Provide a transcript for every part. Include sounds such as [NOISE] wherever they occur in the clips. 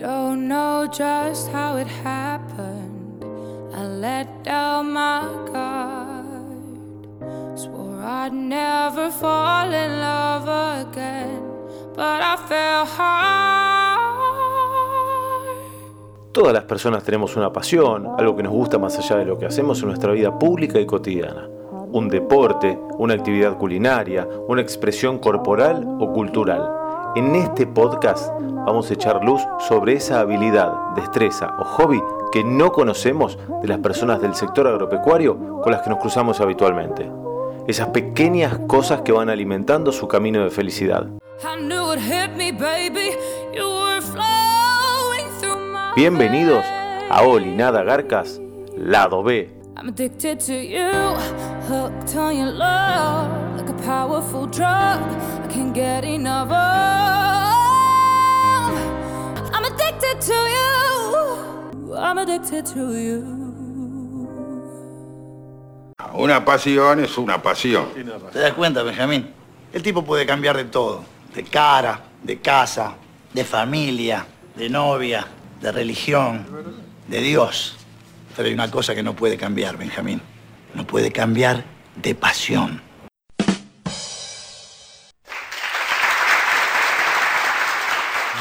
don't know just how it happened. I let down my guard. Swore I'd never fall in love again, but I fell hard. Todas las personas tenemos una pasión, algo que nos gusta más allá de lo que hacemos en nuestra vida pública y cotidiana. Un deporte, una actividad culinaria, una expresión corporal o cultural. En este podcast vamos a echar luz sobre esa habilidad, destreza o hobby que no conocemos de las personas del sector agropecuario con las que nos cruzamos habitualmente. Esas pequeñas cosas que van alimentando su camino de felicidad. Bienvenidos a Oli Nada Garcas, lado B. I'm addicted to you, hooked on your love, like a powerful drug. I can't get enough of. I'm addicted to you. I'm addicted to you. Una pasión es una pasión. ¿Te das cuenta, Benjamín? El tipo puede cambiar de todo. De cara, de casa, de familia, de novia, de religión, de Dios. Pero hay una cosa que no puede cambiar, Benjamín. No puede cambiar de pasión.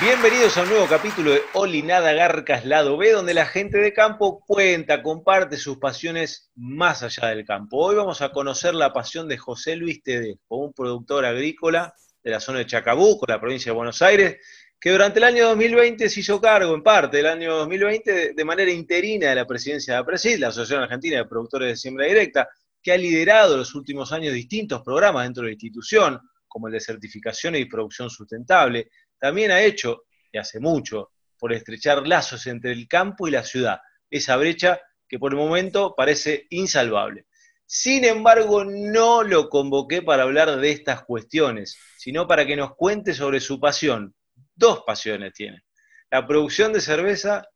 Bienvenidos a un nuevo capítulo de Oli Nada Garcas Lado B, donde la gente de campo cuenta, comparte sus pasiones más allá del campo. Hoy vamos a conocer la pasión de José Luis Tedesco, un productor agrícola de la zona de Chacabuco, la provincia de Buenos Aires, que durante el año 2020 se hizo cargo, en parte del año 2020, de- manera interina de la presidencia de APRESID, la Asociación Argentina de Productores de Siembra Directa, que ha liderado los últimos años distintos programas dentro de la institución, como el de certificación y producción sustentable, también ha hecho, y hace mucho, por estrechar lazos entre el campo y la ciudad, esa brecha que por el momento parece insalvable. Sin embargo, no lo convoqué para hablar de estas cuestiones, sino para que nos cuente sobre su pasión. Dos pasiones tiene, la producción de cerveza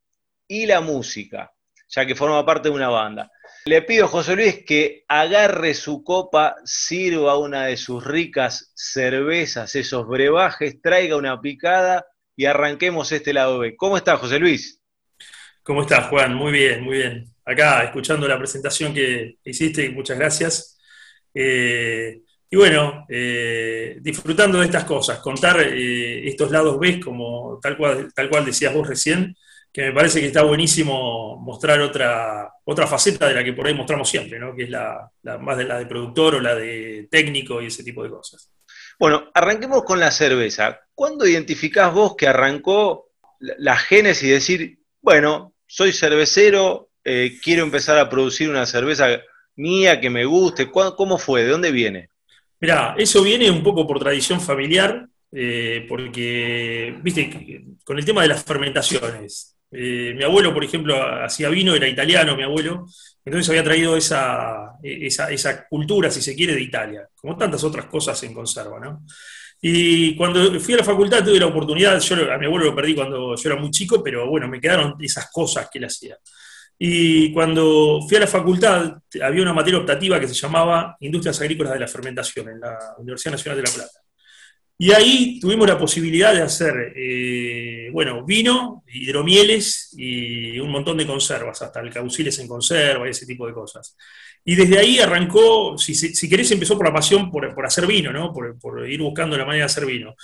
y la música, ya que forma parte de una banda. Le pido a José Luis que agarre su copa, sirva una de sus ricas cervezas, esos brebajes, traiga una picada y arranquemos este lado B. ¿Cómo está José Luis? ¿Cómo estás, Juan? Muy bien, muy bien. Acá, escuchando la presentación que hiciste, muchas gracias. Eh, y bueno, eh, disfrutando de estas cosas, contar eh, estos lados B, como tal cual, tal cual decías vos recién, que me parece que está buenísimo mostrar otra, otra faceta de la que por ahí mostramos siempre, ¿no? que es la, más de la de productor o la de técnico y ese tipo de cosas. Bueno, arranquemos con la cerveza. ¿Cuándo identificás vos que arrancó la, génesis de decir, bueno, soy cervecero, eh, quiero empezar a producir una cerveza mía que me guste? ¿Cuá- ¿Cómo fue? ¿De dónde viene? Mirá, eso viene un poco por tradición familiar, eh, porque, viste, con el tema de las fermentaciones. eh, mi abuelo, por ejemplo, hacía vino, era italiano, mi abuelo, entonces había traído esa, esa, esa cultura, si se quiere, de Italia, como tantas otras cosas en conserva, ¿no? Y cuando fui a la facultad tuve la oportunidad, yo a mi abuelo lo perdí cuando yo era muy chico, pero bueno, me quedaron esas cosas que él hacía. Y cuando fui a la facultad, había una materia optativa que se llamaba Industrias Agrícolas de la Fermentación en la Universidad Nacional de La Plata. Y ahí tuvimos la posibilidad de hacer, eh, bueno, vino, hidromieles y un montón de conservas, hasta alcauciles en conserva y ese tipo de cosas. Y desde ahí arrancó, si, si- querés, empezó por la pasión por, por hacer vino, ¿no? Por, por ir buscando la manera de hacer vino.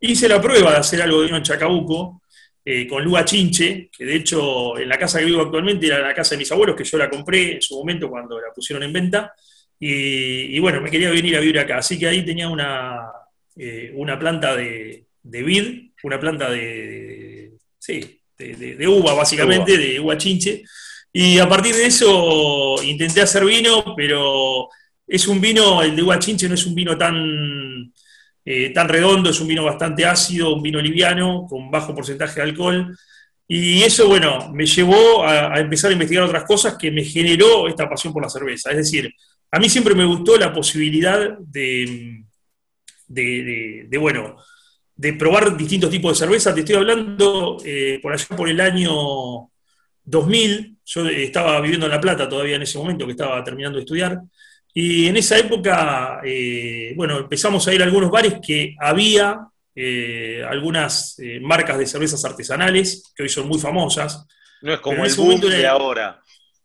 Hice la prueba de hacer algo de vino en Chacabuco, eh, con Luga Chinche, que de hecho en la casa que vivo actualmente era la casa de mis abuelos, que yo la compré en su momento cuando la pusieron en venta, y, y bueno, me quería venir a vivir acá, así que ahí tenía una, eh, una planta de, de vid, una planta de, sí, de, de- de uva básicamente, de uva chinche, y a partir de eso intenté hacer vino, pero es un vino, el de uva chinche no es un vino tan eh, tan redondo, es un vino bastante ácido, un vino liviano, con bajo porcentaje de alcohol. Y eso, bueno, me llevó a, empezar a investigar otras cosas que me generó esta pasión por la cerveza. Es decir, a mí siempre me gustó la posibilidad de- de, bueno, de probar distintos tipos de cerveza. Te estoy hablando eh, por allá por el año 2000. Yo estaba viviendo en La Plata todavía en ese momento, que estaba terminando de estudiar. Y en esa época, eh, bueno, empezamos a ir a algunos bares que había eh, algunas eh, marcas de cervezas artesanales, que hoy son muy famosas. No es como el boom de era- ahora.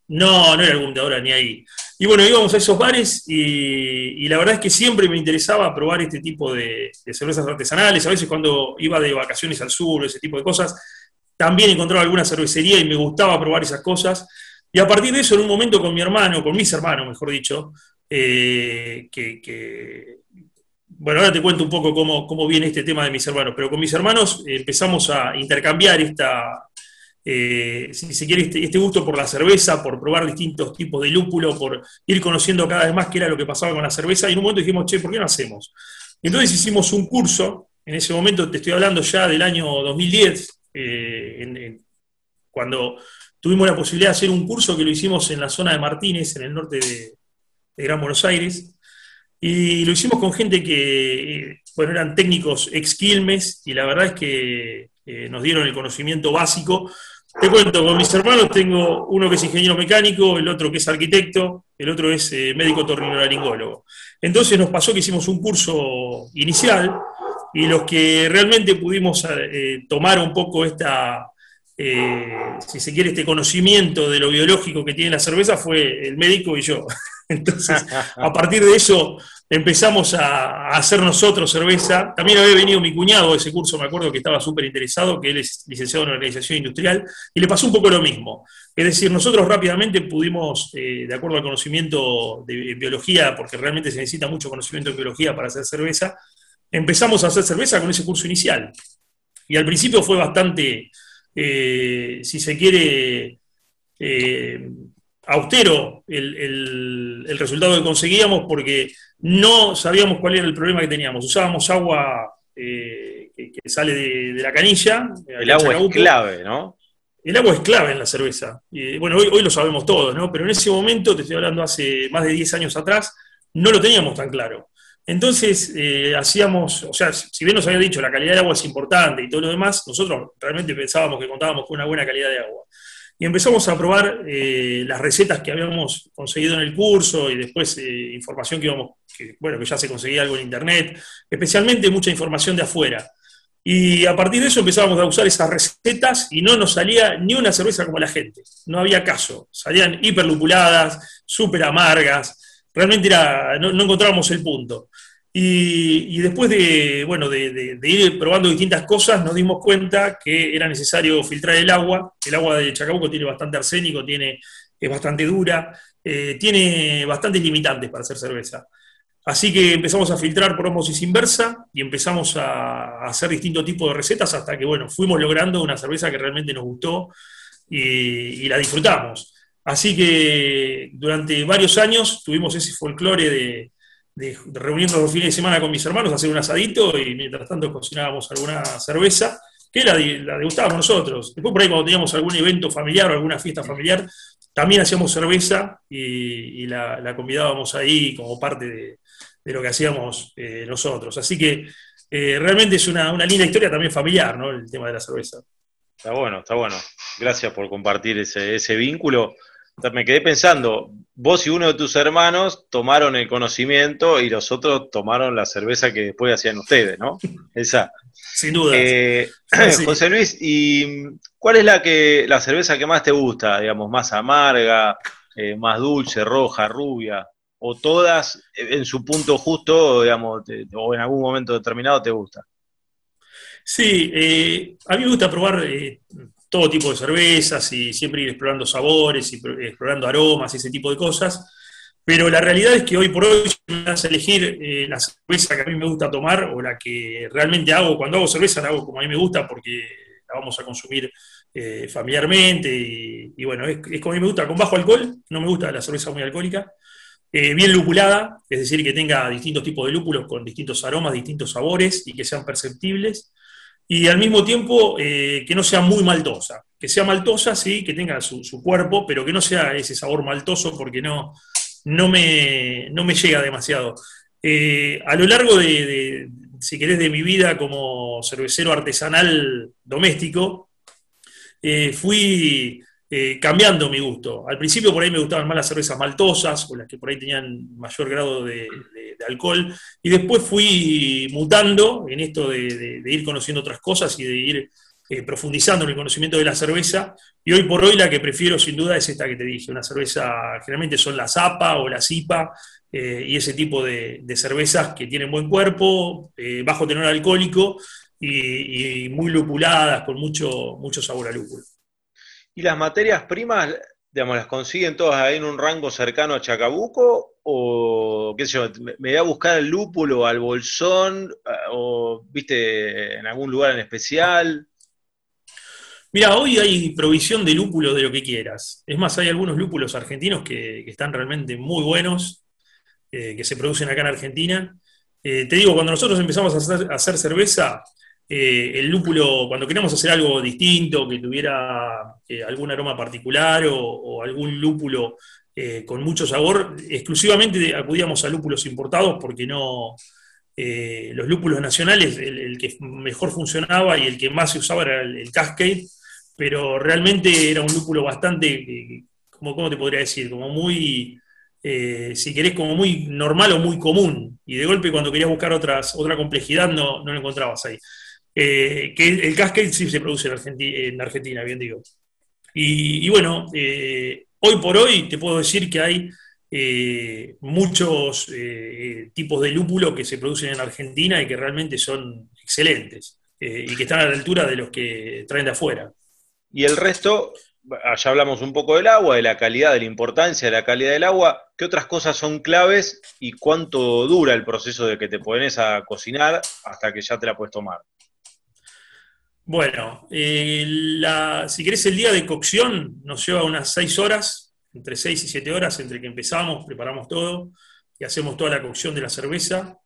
No, no era el boom de ahora ni ahí. Y bueno, íbamos a esos bares y, y la verdad es que siempre me interesaba probar este tipo de, de cervezas artesanales. A veces cuando iba de vacaciones al sur, ese tipo de cosas, también encontraba alguna cervecería y me gustaba probar esas cosas. Y a partir de eso, en un momento con mi hermano, con mis hermanos, mejor dicho, eh, que, bueno, ahora te cuento un poco cómo, cómo viene este tema de mis hermanos, pero con mis hermanos empezamos a intercambiar esta, eh, si este, este gusto por la cerveza, por probar distintos tipos de lúpulo, por ir conociendo cada vez más qué era lo que pasaba con la cerveza, y en un momento dijimos, che, ¿por qué no hacemos? Entonces hicimos un curso, en ese momento te estoy hablando ya del año 2010, eh, cuando tuvimos la posibilidad de hacer un curso que lo hicimos en la zona de Martínez, en el norte de, de Gran Buenos Aires, y lo hicimos con gente que, bueno, eran técnicos ex Quilmes, y la verdad es que eh, nos dieron el conocimiento básico. Te cuento, con mis hermanos tengo uno que es ingeniero mecánico, el otro que es arquitecto, el otro es eh, médico torrinolaringólogo. Entonces nos pasó que hicimos un curso inicial y los que realmente pudimos eh, tomar un poco esta, eh, si se quiere, este conocimiento de lo biológico que tiene la cerveza fue el médico y yo. [LAUGHS] Entonces, a partir de eso empezamos a, hacer nosotros cerveza. También había venido mi cuñado a ese curso, me acuerdo que estaba súper interesado, que él es licenciado en organización industrial, y le pasó un poco lo mismo. Es decir, nosotros rápidamente pudimos, eh, de acuerdo al conocimiento de biología, porque realmente se necesita mucho conocimiento de biología para hacer cerveza, empezamos a hacer cerveza con ese curso inicial. Y al principio fue bastante, eh, si se quiere, eh, austero el, el- el resultado que conseguíamos porque no sabíamos cuál era el problema que teníamos. Usábamos agua eh, que, que sale de, de la canilla. El agua es clave, ¿no? El agua es clave en la cerveza. Bueno, hoy, hoy lo sabemos todos, ¿no? Pero en ese momento, te estoy hablando hace más de 10 años atrás, no lo teníamos tan claro. Entonces, eh, hacíamos, o sea, si bien nos había dicho la calidad del agua es importante y todo lo demás, nosotros realmente pensábamos que contábamos con una buena calidad de agua. Y empezamos a probar eh, las recetas que habíamos conseguido en el curso y después eh, información que íbamos, bueno, que ya se conseguía algo en internet, especialmente mucha información de afuera. Y a partir de eso empezábamos a usar esas recetas y no nos salía ni una cerveza como la gente. No había caso. Salían hiperlupuladas, súper amargas. Realmente era, no, encontrábamos el punto. Y, después de, bueno, de, ir probando distintas cosas, nos dimos cuenta que era necesario filtrar el agua. El agua de Chacabuco tiene bastante arsénico, tiene, es bastante dura, eh, tiene bastantes limitantes para hacer cerveza. Así que empezamos a filtrar por osmosis inversa y empezamos a, hacer distintos tipos de recetas hasta que, bueno, fuimos logrando una cerveza que realmente nos gustó y la disfrutamos. Así que durante varios años tuvimos ese folclore de, de reunirnos los fines de semana con mis hermanos, hacer un asadito y mientras tanto cocinábamos alguna cerveza que la, degustábamos nosotros. Después por ahí cuando teníamos algún evento familiar o alguna fiesta familiar, también hacíamos cerveza y, y la, la convidábamos ahí como parte de, de lo que hacíamos eh, nosotros. Así que eh, realmente es una, una linda historia también familiar, ¿no? El tema de la cerveza. Está bueno, está bueno. Gracias por compartir ese, ese vínculo. Me quedé pensando, vos y uno de tus hermanos tomaron el conocimiento y los otros tomaron la cerveza que después hacían ustedes, ¿no? Esa. Sin duda. Eh, Sí. José Luis, ¿y cuál es la que la cerveza que más te gusta? Digamos, más amarga, eh, más dulce, roja, rubia, o todas en su punto justo, digamos, te- o en algún momento determinado te gusta. Sí, eh, a mí me gusta probar eh, todo tipo de cervezas y siempre ir explorando sabores y explorando aromas y ese tipo de cosas. Pero la realidad es que hoy por hoy me a elegir eh, la cerveza que a mí me gusta tomar o la que realmente hago. Cuando hago cerveza la hago como a mí me gusta porque la vamos a consumir eh, familiarmente y, bueno, es, es como a mí me gusta, con bajo alcohol. No me gusta la cerveza muy alcohólica. Eh, bien lupulada, es decir, que tenga distintos tipos de lúpulos con distintos aromas, distintos sabores y que sean perceptibles y al mismo tiempo eh, que no sea muy maltosa. Que sea maltosa, sí, que tenga su, su cuerpo, pero que no sea ese sabor maltoso porque no, no, me, no me llega demasiado. Eh, a lo largo de, si querés, de mi vida como cervecero artesanal doméstico, eh, fui eh, cambiando mi gusto. Al principio por ahí me gustaban más las cervezas maltosas, o las que por ahí tenían mayor grado de, alcohol, y después fui mutando en esto de, ir conociendo otras cosas y de ir eh, profundizando en el conocimiento de la cerveza, y hoy por hoy la que prefiero sin duda es esta que te dije, una cerveza, generalmente son la Zapa o la Zipa, eh, y ese tipo de, cervezas que tienen buen cuerpo, bajo tenor alcohólico y, muy lupuladas, con mucho, mucho sabor a lúpulo. ¿Y las materias primas, digamos, las consiguen todas ahí en un rango cercano a Chacabuco? ¿O qué sé yo, me voy a buscar el lúpulo al bolsón? ¿O viste en algún lugar en especial? Mira, hoy hay provisión de lúpulo de lo que quieras. Es más, hay algunos lúpulos argentinos que, están realmente muy buenos, eh, que se producen acá en Argentina. Eh, te digo, cuando nosotros empezamos a hacer cerveza, eh, el lúpulo, cuando queríamos hacer algo distinto, que tuviera eh, algún aroma particular o, algún lúpulo eh, con mucho sabor, exclusivamente acudíamos a lúpulos importados porque no, los lúpulos nacionales, el, que mejor funcionaba y el que más se usaba era el, Cascade, pero realmente era un lúpulo bastante, como, ¿cómo te podría decir? Como muy... si querés, como muy normal o muy común. Y de golpe, cuando querías buscar otras, otra complejidad, no, no lo encontrabas ahí. Eh, que el cascade sí se produce en Argentina, bien digo. Y, bueno, eh, hoy por hoy te puedo decir que hay eh, muchos tipos de lúpulo que se producen en Argentina y que realmente son excelentes y que están a la altura de los que traen de afuera. Y el resto, ya hablamos un poco del agua, de la calidad, de la importancia de la calidad del agua. ¿Qué otras cosas son claves y cuánto dura el proceso de que te pones a cocinar hasta que ya te la puedes tomar? Bueno, eh, si querés el día de cocción nos lleva unas 6 horas, entre 6 y 7 horas entre que empezamos, preparamos todo y hacemos toda la cocción de la cerveza,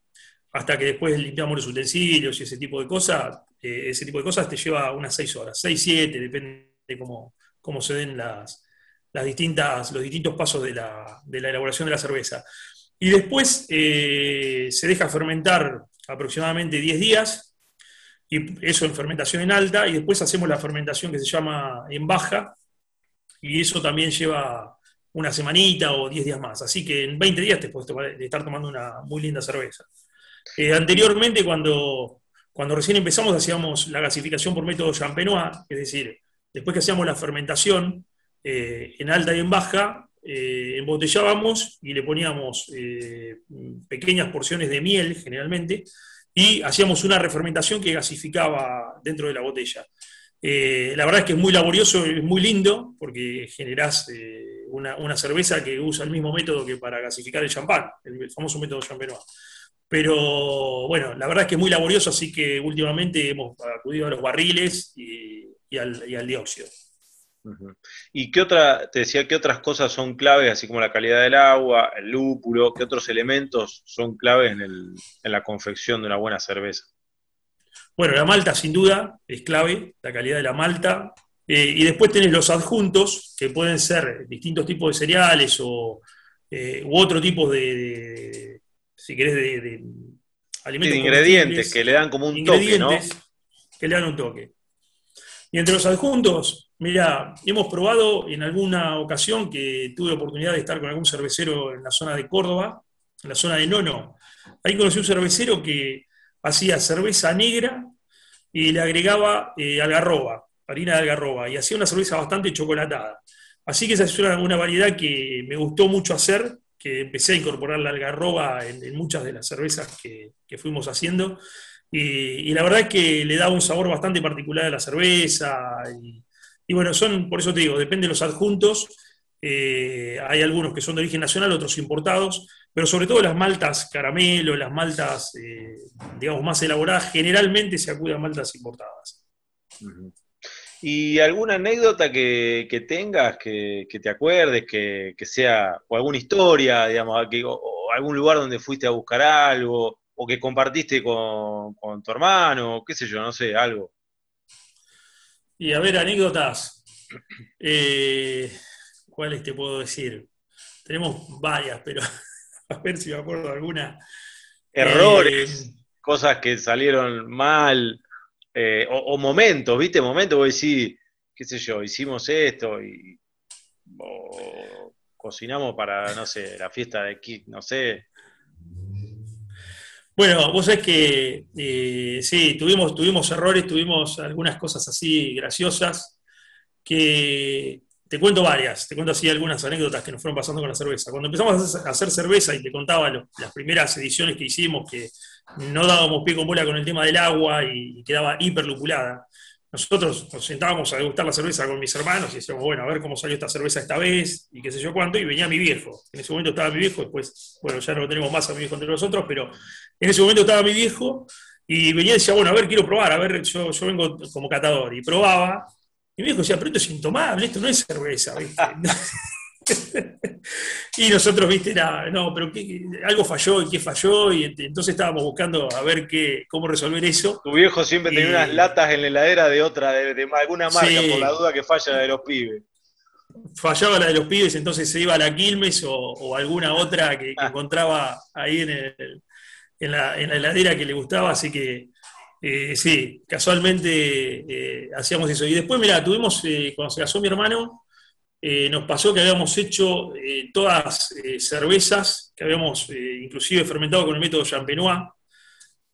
hasta que después limpiamos los utensilios y ese tipo de cosas, eh, ese tipo de cosas te lleva unas 6 horas, 6, 7, depende de cómo, cómo se den las, distintas, los distintos pasos de la, elaboración de la cerveza. Y después eh, se deja fermentar aproximadamente 10 días, y eso en fermentación en alta, y después hacemos la fermentación que se llama en baja, y eso también lleva una semanita o 10 días más. Así que en 20 días te puedes estar tomando una muy linda cerveza. Eh, anteriormente, cuando, cuando recién empezamos, hacíamos la gasificación por método Champenois, es decir, después que hacíamos la fermentación eh, en alta y en baja, eh, embotellábamos y le poníamos pequeñas porciones de miel, generalmente, y hacíamos una refermentación que gasificaba dentro de la botella. Eh, la verdad es que es muy laborioso, es muy lindo, porque generás eh, una, cerveza que usa el mismo método que para gasificar el champán, el, famoso método champenois. Pero bueno, la verdad es que es muy laborioso, así que últimamente hemos acudido a los barriles y al dióxido. ¿Y qué otra, te decía, qué otras cosas son claves, así como la calidad del agua, el lúpulo, qué otros elementos son claves en, la confección de una buena cerveza? Bueno, la malta sin duda es clave, la calidad de la malta. Eh, y después tenés los adjuntos, que pueden ser distintos tipos de cereales o, eh, u otro tipo de, si querés, de, alimentos. de ingredientes que le dan como un toque, ¿no? Que le dan un toque. Y entre los adjuntos Mira, hemos probado en alguna ocasión que tuve oportunidad de estar con algún cervecero en la zona de Córdoba, en la zona de Nono. Ahí conocí un cervecero que hacía cerveza negra y le agregaba eh, algarroba, harina de algarroba, y hacía una cerveza bastante chocolatada. Así que esa es una, variedad que me gustó mucho hacer, que empecé a incorporar la algarroba en, muchas de las cervezas que, fuimos haciendo. Y, y, la verdad es que le da un sabor bastante particular a la cerveza y, y bueno, son, por eso te digo, depende de los adjuntos. Eh, hay algunos que son de origen nacional, otros importados, pero sobre todo las maltas caramelo, las maltas, eh, digamos, más elaboradas, generalmente se acude a maltas importadas. ¿Y alguna anécdota que, tengas, que, te acuerdes, que, sea, o alguna historia, digamos, o, algún lugar donde fuiste a buscar algo, o que compartiste con, con tu hermano, qué sé yo, no sé, algo? Y a ver, anécdotas. Eh, ¿Cuáles te puedo decir? Tenemos varias, pero [LAUGHS] a ver si me acuerdo de alguna. Errores, eh, cosas que salieron mal, eh, o, momentos, ¿viste? Momentos, voy a decir, qué sé yo, hicimos esto y o cocinamos para, no sé, la fiesta de Kik, no sé. Bueno, vos sabés que eh, sí, tuvimos, tuvimos errores, tuvimos algunas cosas así graciosas, que te cuento varias, te cuento así algunas anécdotas que nos fueron pasando con la cerveza. Cuando empezamos a hacer cerveza y te contaba las primeras ediciones que hicimos, que no dábamos pie con bola con el tema del agua y, quedaba hiperlupulada, nosotros nos sentábamos a degustar la cerveza con mis hermanos y decíamos, bueno, a ver cómo salió esta cerveza esta vez y qué sé yo cuánto, y venía mi viejo. En ese momento estaba mi viejo, después, bueno, ya no tenemos más a mi viejo entre nosotros, pero en ese momento estaba mi viejo y venía y decía, bueno, a ver, quiero probar, a ver, yo, yo vengo como catador, y probaba, y mi viejo decía, pero esto es intomable, esto no es cerveza, ¿viste? [LAUGHS] [LAUGHS] y nosotros, viste, era, no, pero algo falló y qué falló, y entonces estábamos buscando a ver qué, cómo resolver eso. Tu viejo siempre tenía unas latas en la heladera de otra, de, alguna marca, por la duda que falla la de los pibes. Fallaba la de los pibes, entonces se iba a la Quilmes o, alguna otra que, ah. encontraba ahí en, la, heladera que le gustaba, así que eh, sí, casualmente eh, hacíamos eso. Y después, mira, tuvimos, eh, cuando se casó mi hermano, eh, nos pasó que habíamos hecho eh, todas eh, cervezas que habíamos inclusive fermentado con el método Champenois,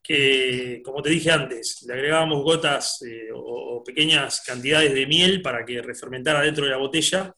que como te dije antes, le agregábamos gotas o, pequeñas cantidades de miel para que refermentara dentro de la botella.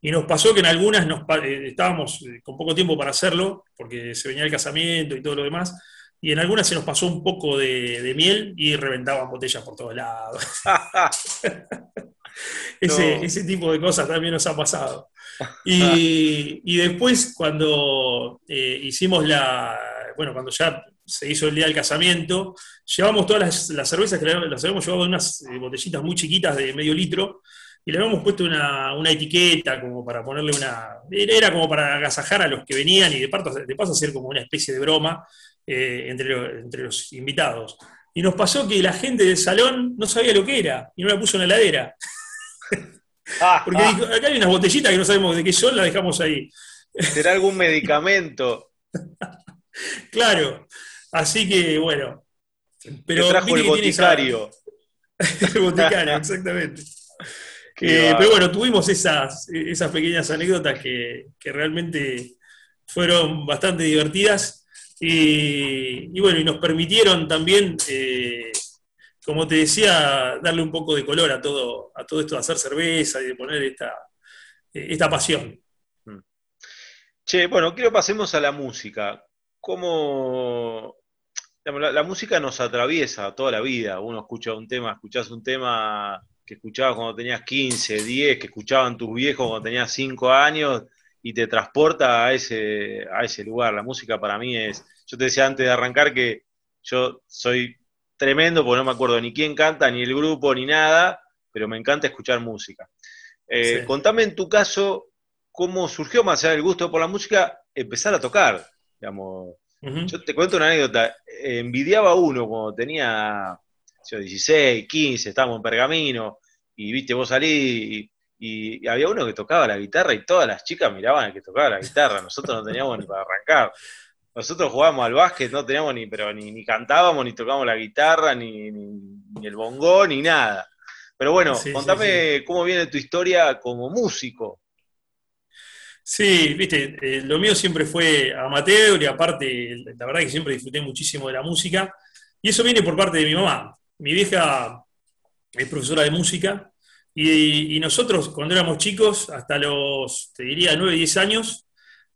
Y nos pasó que en algunas nos, estábamos con poco tiempo para hacerlo, porque se venía el casamiento y todo lo demás, y en algunas se nos pasó un poco de, de miel y reventaban botellas por todos lados. [LAUGHS] [LAUGHS] ese, tipo de cosas también nos ha pasado. [LAUGHS] Y, después cuando eh, hicimos la, bueno, cuando ya se hizo el día del casamiento, llevamos todas las, cervezas que las habíamos llevado en unas eh, botellitas muy chiquitas de medio litro y le habíamos puesto una, etiqueta como para ponerle una... Era como para agasajar a los que venían y de, paso, de paso hacer como una especie de broma eh, entre, entre los invitados. Y nos pasó que la gente del salón no sabía lo que era y no la puso en la heladera. Ah, [LAUGHS] Porque ah. acá hay unas botellitas que no sabemos de qué son, las dejamos ahí. ¿Será algún medicamento? [LAUGHS] claro, así que bueno. Pero trajo el boticario. [LAUGHS] el boticario, exactamente. Eh, pero bueno, tuvimos esas, esas pequeñas anécdotas que, realmente fueron bastante divertidas y, bueno, y nos permitieron también eh, como te decía, darle un poco de color a todo, a todo esto de hacer cerveza y de poner esta, eh, esta pasión. Mm. Che, bueno, quiero pasemos a la música. ¿Cómo la, música nos atraviesa toda la vida? Uno escucha un tema, escuchás un tema que escuchabas cuando tenías 15, 10, que escuchaban tus viejos cuando tenías 5 años y te transporta a ese, a ese lugar. La música para mí es, yo te decía antes de arrancar que yo soy tremendo, porque no me acuerdo ni quién canta, ni el grupo, ni nada, pero me encanta escuchar música. Eh, contame en tu caso cómo surgió más allá del gusto por la música, empezar a tocar. Digamos. Yo te cuento una anécdota. Envidiaba uno cuando tenía 16, 15, estábamos en Pergamino, y viste, vos salí y, y, había uno que tocaba la guitarra y todas las chicas miraban al que tocaba la guitarra. Nosotros no teníamos ni para arrancar. Nosotros jugábamos al básquet, no teníamos ni, pero ni, cantábamos, ni tocábamos la guitarra, ni, el bongó, ni nada. Pero bueno, contame cómo viene tu historia como músico. Sí, viste, eh, lo mío siempre fue amateur y aparte, la verdad que siempre disfruté muchísimo de la música. Y eso viene por parte de mi mamá. Mi vieja es profesora de música y, y nosotros cuando éramos chicos, hasta los, te diría, 9, 10 años,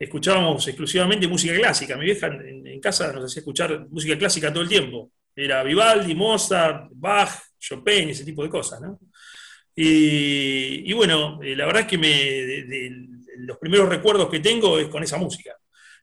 escuchábamos exclusivamente música clásica. Mi vieja en, casa nos hacía escuchar música clásica todo el tiempo. Era Vivaldi, Mozart, Bach, Chopin, ese tipo de cosas. Y, bueno, eh, la verdad es que me, los primeros recuerdos que tengo es con esa música.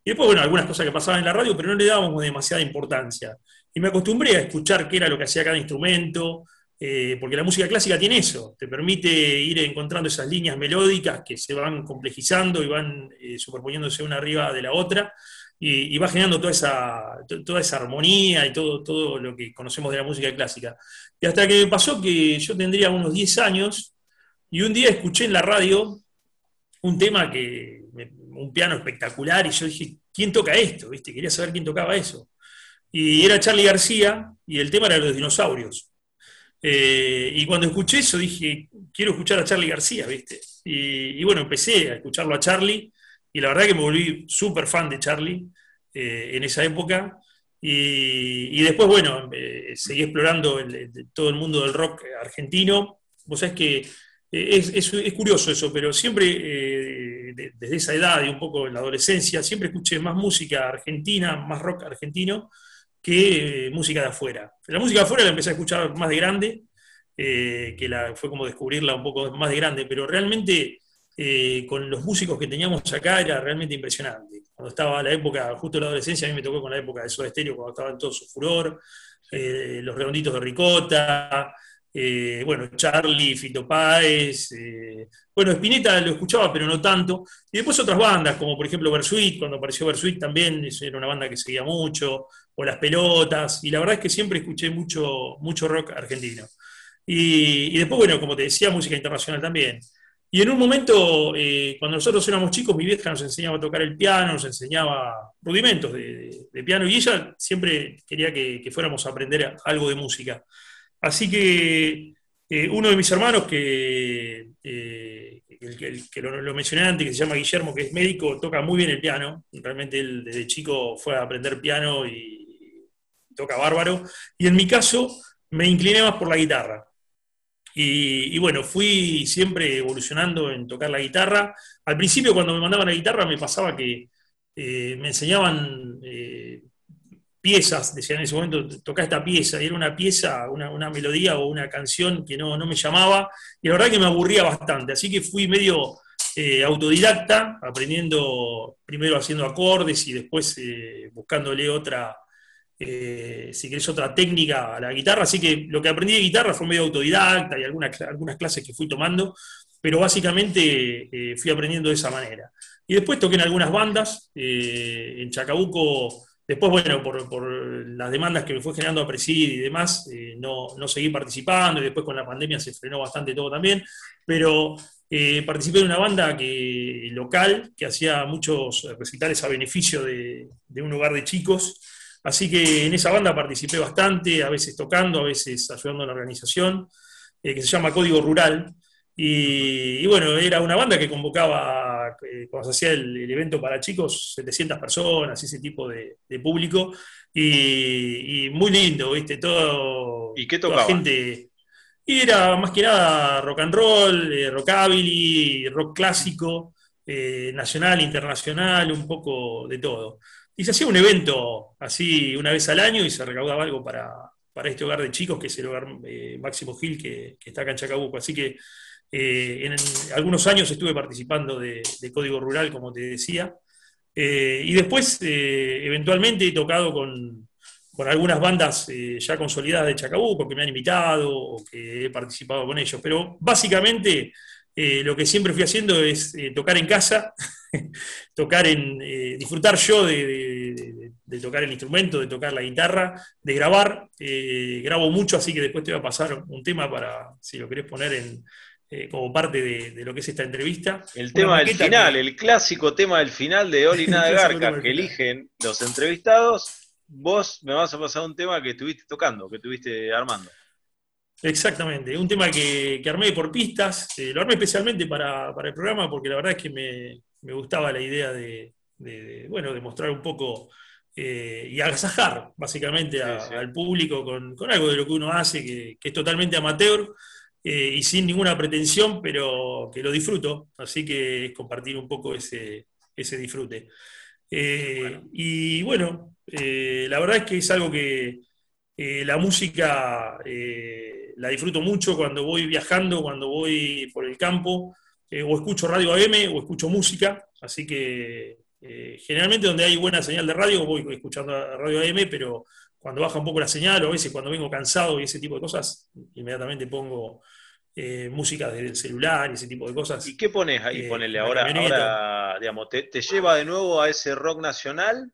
Y después, bueno, algunas cosas que pasaban en la radio, pero no le dábamos demasiada importancia. Y me acostumbré a escuchar qué era lo que hacía cada instrumento, eh, porque la música clásica tiene eso, te permite ir encontrando esas líneas melódicas que se van complejizando y van eh, superponiéndose una arriba de la otra, y, va generando toda esa, toda esa armonía y todo, todo lo que conocemos de la música clásica. Y hasta que pasó que yo tendría unos 10 años, y un día escuché en la radio un tema que, un piano espectacular, y yo dije, ¿quién toca esto? ¿Viste? Quería saber quién tocaba eso. Y era Charlie García, y el tema era los dinosaurios. Eh, y cuando escuché eso dije, quiero escuchar a Charlie García, ¿viste? Y, bueno, empecé a escucharlo a Charlie y la verdad que me volví súper fan de Charlie eh, en esa época. Y, después, bueno, eh, seguí explorando todo el mundo del rock argentino. Vos sabés que eh, es, curioso eso, pero siempre, desde esa edad y un poco en la adolescencia, siempre escuché más música argentina, más rock argentino, que música de afuera. La música de afuera la empecé a escuchar más de grande, eh, que la, fue como descubrirla un poco más de grande, pero realmente eh, con los músicos que teníamos acá era realmente impresionante. Cuando estaba la época, justo la adolescencia, a mí me tocó con la época de Soda Stereo, cuando estaba en todo su furor, eh, los redonditos de Ricota, bueno, Charlie, Fito Páez, bueno, Spinetta lo escuchaba, pero no tanto, y después otras bandas, como por ejemplo Versuit, cuando apareció Versuit también, era una banda que seguía mucho, o Las Pelotas, y la verdad es que siempre escuché mucho, mucho rock argentino. Y, después, bueno, como te decía, música internacional también. Y en un momento, eh, cuando nosotros éramos chicos, mi vieja nos enseñaba a tocar el piano, nos enseñaba rudimentos de, piano y ella siempre quería que, fuéramos a aprender algo de música. Así que eh, uno de mis hermanos, que, eh, el, que lo, lo, mencioné antes, que se llama Guillermo, que es médico, toca muy bien el piano. Realmente él desde chico fue a aprender piano y toca bárbaro. Y en mi caso, me incliné más por la guitarra. Y, bueno, fui siempre evolucionando en tocar la guitarra. Al principio, cuando me mandaban la guitarra, me pasaba que eh, me enseñaban eh, piezas, decían en ese momento, toca esta pieza, y era una pieza, una, melodía o una canción que no, me llamaba, y la verdad que me aburría bastante. Así que fui medio eh, autodidacta, aprendiendo primero haciendo acordes y después buscándole otra eh, si querés otra técnica a la guitarra, así que lo que aprendí de guitarra fue medio autodidacta y algunas, algunas clases que fui tomando, pero básicamente eh, fui aprendiendo de esa manera. Y después toqué en algunas bandas, eh, en Chacabuco, después, bueno, por, las demandas que me fue generando a presidir y demás, no, no, seguí participando y después con la pandemia se frenó bastante todo también, pero participé en una banda que, local que hacía muchos recitales a beneficio de, de un hogar de chicos Así que en esa banda participé bastante, a veces tocando, a veces ayudando a la organización, eh, que se llama Código Rural. Y, bueno, era una banda que convocaba, eh, cuando se hacía el, evento para chicos, 700 personas, ese tipo de, público. Y, muy lindo, ¿viste? Todo, ¿Y qué tocaba? gente. Y era más que nada rock and roll, eh, rockabilly, rock clásico, nacional, internacional, un poco de todo. Y se hacía un evento así una vez al año y se recaudaba algo para, este hogar de chicos, que es el hogar eh, Máximo Gil, que, está acá en Chacabuco. Así que eh, en, algunos años estuve participando de, Código Rural, como te decía. Eh, y después, eventualmente, he tocado con, algunas bandas ya consolidadas de Chacabuco que me han invitado o que he participado con ellos. Pero básicamente lo que siempre fui haciendo es tocar en casa, [LAUGHS] [LAUGHS] tocar en, eh, disfrutar yo de, tocar el instrumento, de tocar la guitarra, de grabar. grabo mucho, así que después te voy a pasar un tema para, si lo querés poner en, como parte de, lo que es esta entrevista. El tema del final, el clásico tema del final de Oli [LAUGHS] Nada Garca, que eligen los entrevistados. Vos me vas a pasar un tema que estuviste tocando, que estuviste armando. Exactamente, un tema que, armé por pistas, eh, lo armé especialmente para, el programa porque la verdad es que me, gustaba la idea de, bueno, de mostrar un poco eh, y agasajar básicamente al público con, algo de lo que uno hace, que, es totalmente amateur eh, y sin ninguna pretensión, pero que lo disfruto, así que es compartir un poco ese, ese disfrute. Y bueno, la verdad es que es algo que la música la disfruto mucho cuando voy viajando, cuando voy por el campo, eh, o escucho radio AM o escucho música, así que eh, generalmente donde hay buena señal de radio voy escuchando radio AM, pero cuando baja un poco la señal o a veces cuando vengo cansado y ese tipo de cosas, inmediatamente pongo eh, música desde el celular y ese tipo de cosas. ¿Y qué pones ahí? Ponele ahora, ahora digamos, ¿te, lleva de nuevo a ese rock nacional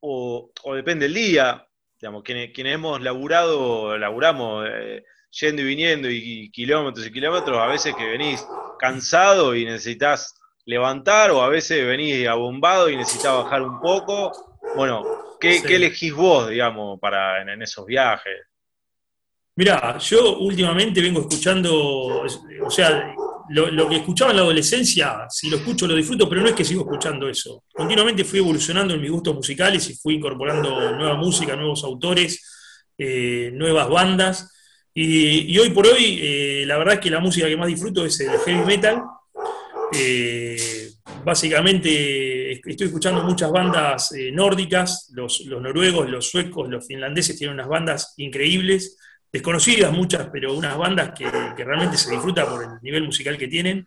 o, depende del día? Digamos, quienes, quienes hemos laburado, laburamos yendo y viniendo y, kilómetros y kilómetros, a veces que venís cansado y necesitas levantar, o a veces venís abombado y necesitas bajar un poco. Bueno, ¿qué, elegís vos, digamos, para en, esos viajes? Mirá, yo últimamente vengo escuchando, o sea, lo, que escuchaba en la adolescencia, si lo escucho lo disfruto, pero no es que sigo escuchando eso. Continuamente fui evolucionando en mis gustos musicales y fui incorporando nueva música, nuevos autores, eh, nuevas bandas. Y, hoy por hoy, eh, la verdad es que la música que más disfruto es el heavy metal. Eh, básicamente estoy escuchando muchas bandas nórdicas, los, los, noruegos, los suecos, los finlandeses tienen unas bandas increíbles desconocidas muchas, pero unas bandas que, realmente se disfruta por el nivel musical que tienen.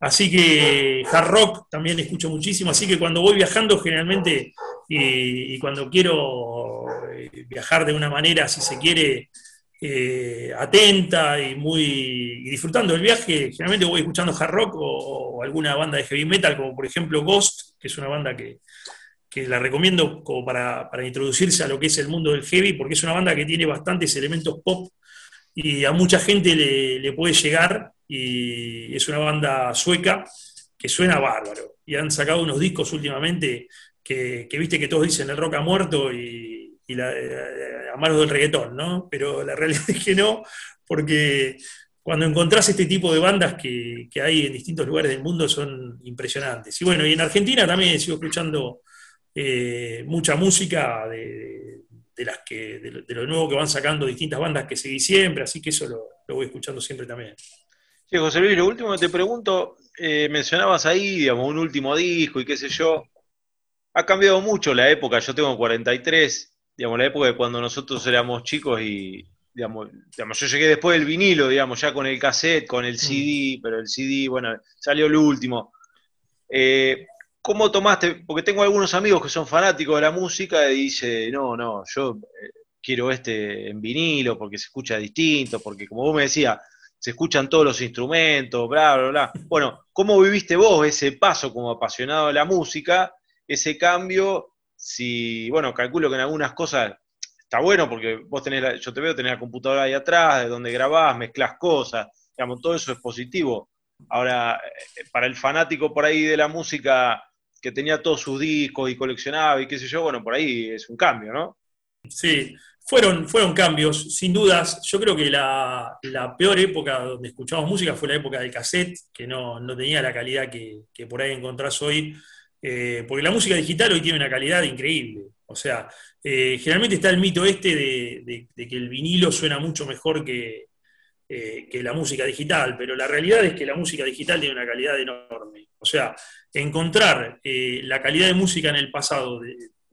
Así que hard rock también escucho muchísimo, así que cuando voy viajando generalmente y, cuando quiero eh, viajar de una manera, si se quiere, eh, atenta y muy disfrutando del viaje, generalmente voy escuchando hard rock o, alguna banda de heavy metal, como por ejemplo Ghost, que es una banda que, que la recomiendo como para, introducirse a lo que es el mundo del heavy, porque es una banda que tiene bastantes elementos pop y a mucha gente le, puede llegar y es una banda sueca que suena bárbaro. Y han sacado unos discos últimamente que, viste que todos dicen el rock ha muerto y, la, eh, a manos del reggaetón, ¿no? Pero la [LAUGHS] realidad es que no, porque cuando encontrás este tipo de bandas que, que, hay en distintos lugares del mundo son impresionantes. Y bueno, y en Argentina también sigo escuchando eh, mucha música de, las que, de, lo nuevo que van sacando distintas bandas que seguí siempre, así que eso lo, voy escuchando siempre también. Sí, José Luis, lo último que te pregunto, eh, mencionabas ahí, digamos, un último disco y qué sé yo. Ha cambiado mucho la época, yo tengo 43, digamos, la época de cuando nosotros éramos chicos y, digamos, digamos, yo llegué después del vinilo, digamos, ya con el cassette, con el mm. CD, pero el CD, bueno, salió el último. Eh, ¿Cómo tomaste? Porque tengo algunos amigos que son fanáticos de la música y dice, no, no, yo eh, quiero este en vinilo porque se escucha distinto, porque como vos me decías, se escuchan todos los instrumentos, bla, bla, bla. [LAUGHS] Bueno, ¿cómo viviste vos ese paso como apasionado de la música, ese cambio? Si, bueno, calculo que en algunas cosas está bueno porque vos tenés, yo te veo tener la computadora ahí atrás, de donde grabás, mezclas cosas, digamos, todo eso es positivo. Ahora, eh, para el fanático por ahí de la música, que tenía todos sus discos y coleccionaba y qué sé yo, bueno, por ahí es un cambio, ¿no? Sí, fueron, fueron cambios, sin dudas. Yo creo que la, peor época donde escuchamos música fue la época del cassette, que no, tenía la calidad que, por ahí encontrás hoy, eh, porque la música digital hoy tiene una calidad increíble. O sea, eh, generalmente está el mito este de, que el vinilo suena mucho mejor que, eh, que la música digital, pero la realidad es que la música digital tiene una calidad enorme. O sea, encontrar eh, la calidad de música en el pasado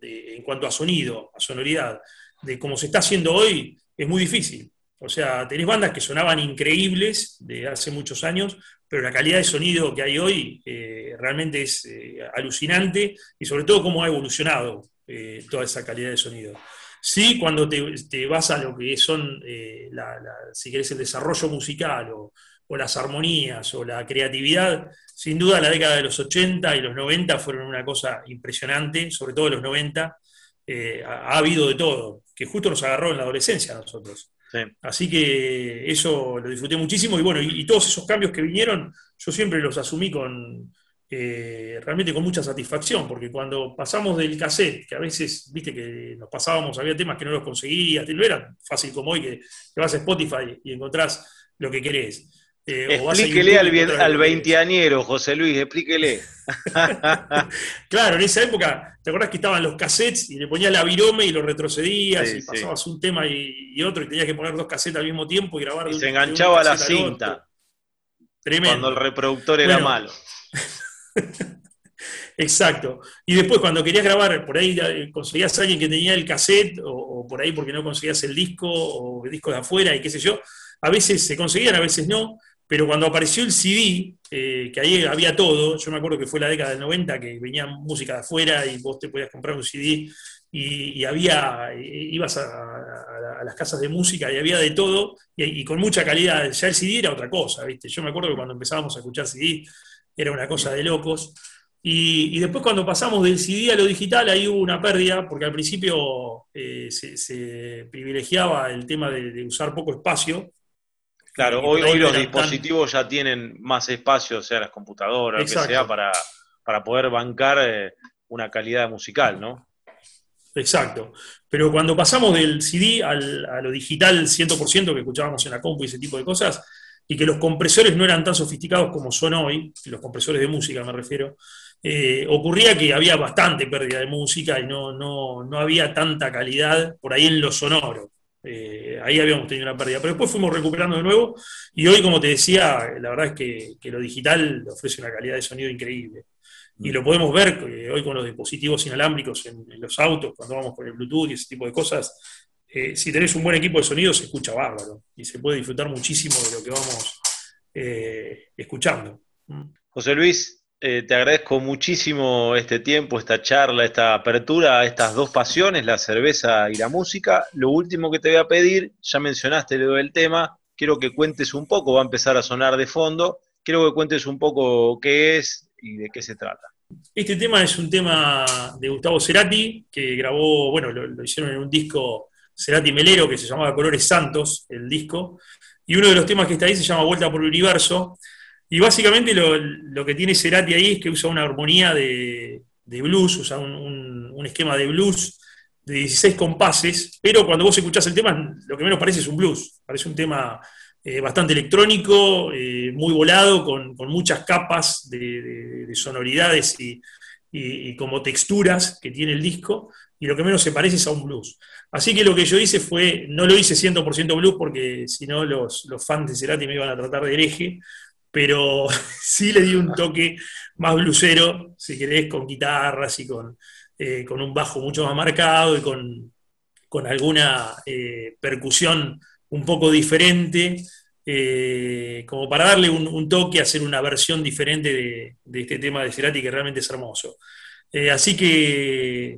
en cuanto a sonido, a sonoridad, de cómo se está haciendo hoy, es muy difícil. O sea, tenés bandas que sonaban increíbles de hace muchos años, pero la calidad de sonido que hay hoy eh, realmente es eh, alucinante y sobre todo cómo ha evolucionado toda esa calidad de sonido. Sí, cuando te, vas a lo que son, si querés, el desarrollo musical o, o las armonías o la creatividad, sin duda la década de los 80 y los 90 fueron una cosa impresionante, sobre todo los 90. Eh, ha, habido de todo, que justo nos agarró en la adolescencia a nosotros. Así que eso lo disfruté muchísimo y bueno, y, todos esos cambios que vinieron, yo siempre los asumí con eh, realmente con mucha satisfacción, porque cuando pasamos del cassette, que a veces, viste que nos pasábamos, había temas que no los conseguías, no era fácil como hoy que, que vas a Spotify y encontrás lo que querés. Eh, explíquele al, al veinteañero, José Luis, explíquele. [LAUGHS] claro, en esa época, ¿te acuerdas que estaban los cassettes y le ponías la virome y lo retrocedías y pasabas un tema y, otro y tenías que poner dos cassettes al mismo tiempo y grabar? Y se enganchaba la cinta. Tremendo. Cuando el reproductor era malo. [LAUGHS] Exacto. Y después cuando querías grabar, por ahí eh, conseguías a alguien que tenía el cassette o, o por ahí porque no conseguías el disco o el disco de afuera y qué sé yo. A veces se conseguían, a veces no pero cuando apareció el CD, eh, que ahí había todo, yo me acuerdo que fue la década del 90, que venía música de afuera y vos te podías comprar un CD y, había, ibas a, las casas de música y había de todo y, con mucha calidad. Ya el CD era otra cosa, ¿viste? Yo me acuerdo que cuando empezábamos a escuchar CD era una cosa de locos. Y, después cuando pasamos del CD a lo digital, ahí hubo una pérdida, porque al principio eh, se, privilegiaba el tema de usar poco espacio, Claro, hoy, los dispositivos ya tienen más espacio, sea las computadoras, lo que sea, para, para poder bancar eh, una calidad musical, ¿no? Exacto. Pero cuando pasamos del CD al, a lo digital 100% que escuchábamos en la compu y ese tipo de cosas, y que los compresores no eran tan sofisticados como son hoy, los compresores de música me refiero, eh, ocurría que había bastante pérdida de música y no, no, no había tanta calidad por ahí en lo sonoro. Eh, ahí habíamos tenido una pérdida, pero después fuimos recuperando de nuevo y hoy, como te decía, la verdad es que, que lo digital ofrece una calidad de sonido increíble. Y lo podemos ver eh, hoy con los dispositivos inalámbricos en, en, los autos, cuando vamos con el Bluetooth y ese tipo de cosas. Eh, si tenés un buen equipo de sonido, se escucha bárbaro y se puede disfrutar muchísimo de lo que vamos escuchando. José Luis, eh, te agradezco muchísimo este tiempo, esta charla, esta apertura a estas dos pasiones, la cerveza y la música. Lo último que te voy a pedir, ya mencionaste del tema, quiero que cuentes un poco, va a empezar a sonar de fondo, quiero que cuentes un poco qué es y de qué se trata. Este tema es un tema de Gustavo Cerati, que grabó, bueno, lo, lo hicieron en un disco Cerati Melero, que se llamaba Colores Santos, el disco, y uno de los temas que está ahí se llama Vuelta por el Universo, y básicamente lo, que tiene Cerati ahí es que usa una armonía de, blues, usa un, un, esquema de blues de 16 compases, pero cuando vos escuchás el tema, lo que menos parece es un blues, parece un tema eh, bastante electrónico, eh, muy volado, con, con muchas capas de, de, de sonoridades y, como texturas que tiene el disco, y lo que menos se parece es a un blues. Así que lo que yo hice fue, no lo hice 100% blues porque si no los, los fans de Cerati me iban a tratar de hereje, pero [LAUGHS] sí le di un toque más blusero, si querés, con guitarras y con, eh, con un bajo mucho más marcado y con, con alguna eh, percusión un poco diferente, eh, como para darle un, toque, hacer una versión diferente de, de, este tema de Cerati que realmente es hermoso. Así que,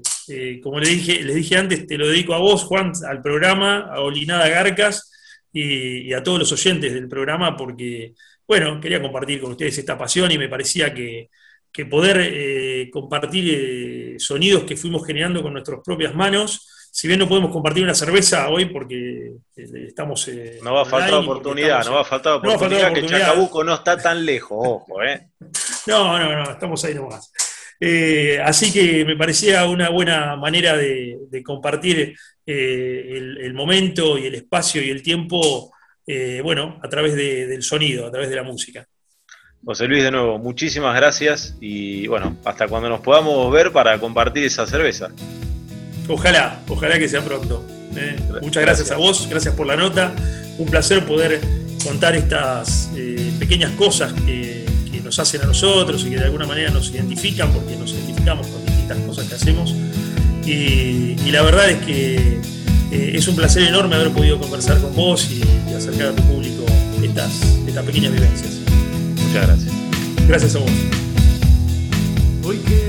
como les dije, les dije antes, te lo dedico a vos, Juan, al programa, a Olinada Garcas y a todos los oyentes del programa porque bueno, quería compartir con ustedes esta pasión y me parecía que, que poder eh, compartir eh, sonidos que fuimos generando con nuestras propias manos, si bien no podemos compartir una cerveza hoy porque eh, estamos... no va a faltar oportunidad, estamos, no va a faltar oportunidad, no va a faltar oportunidad que Chacabuco no está tan lejos, ojo, ¿eh? [LAUGHS] No, no, no, estamos ahí nomás. Eh, así que me parecía una buena manera de, de compartir eh, el, el, momento y el espacio y el tiempo eh, bueno, a través de, del sonido, a través de la música. José Luis, de nuevo, muchísimas gracias y bueno, hasta cuando nos podamos ver para compartir esa cerveza. Ojalá, ojalá que sea pronto. ¿eh? Muchas gracias, gracias, a vos, gracias por la nota. Un placer poder contar estas eh, pequeñas cosas que, que, nos hacen a nosotros y que de alguna manera nos identifican, porque nos identificamos con distintas cosas que hacemos. Y, y la verdad es que eh, es un placer enorme haber podido conversar con vos y, y acercar a tu público estas, estas pequeñas vivencias. Muchas gracias. Gracias a vos. Hoy que estás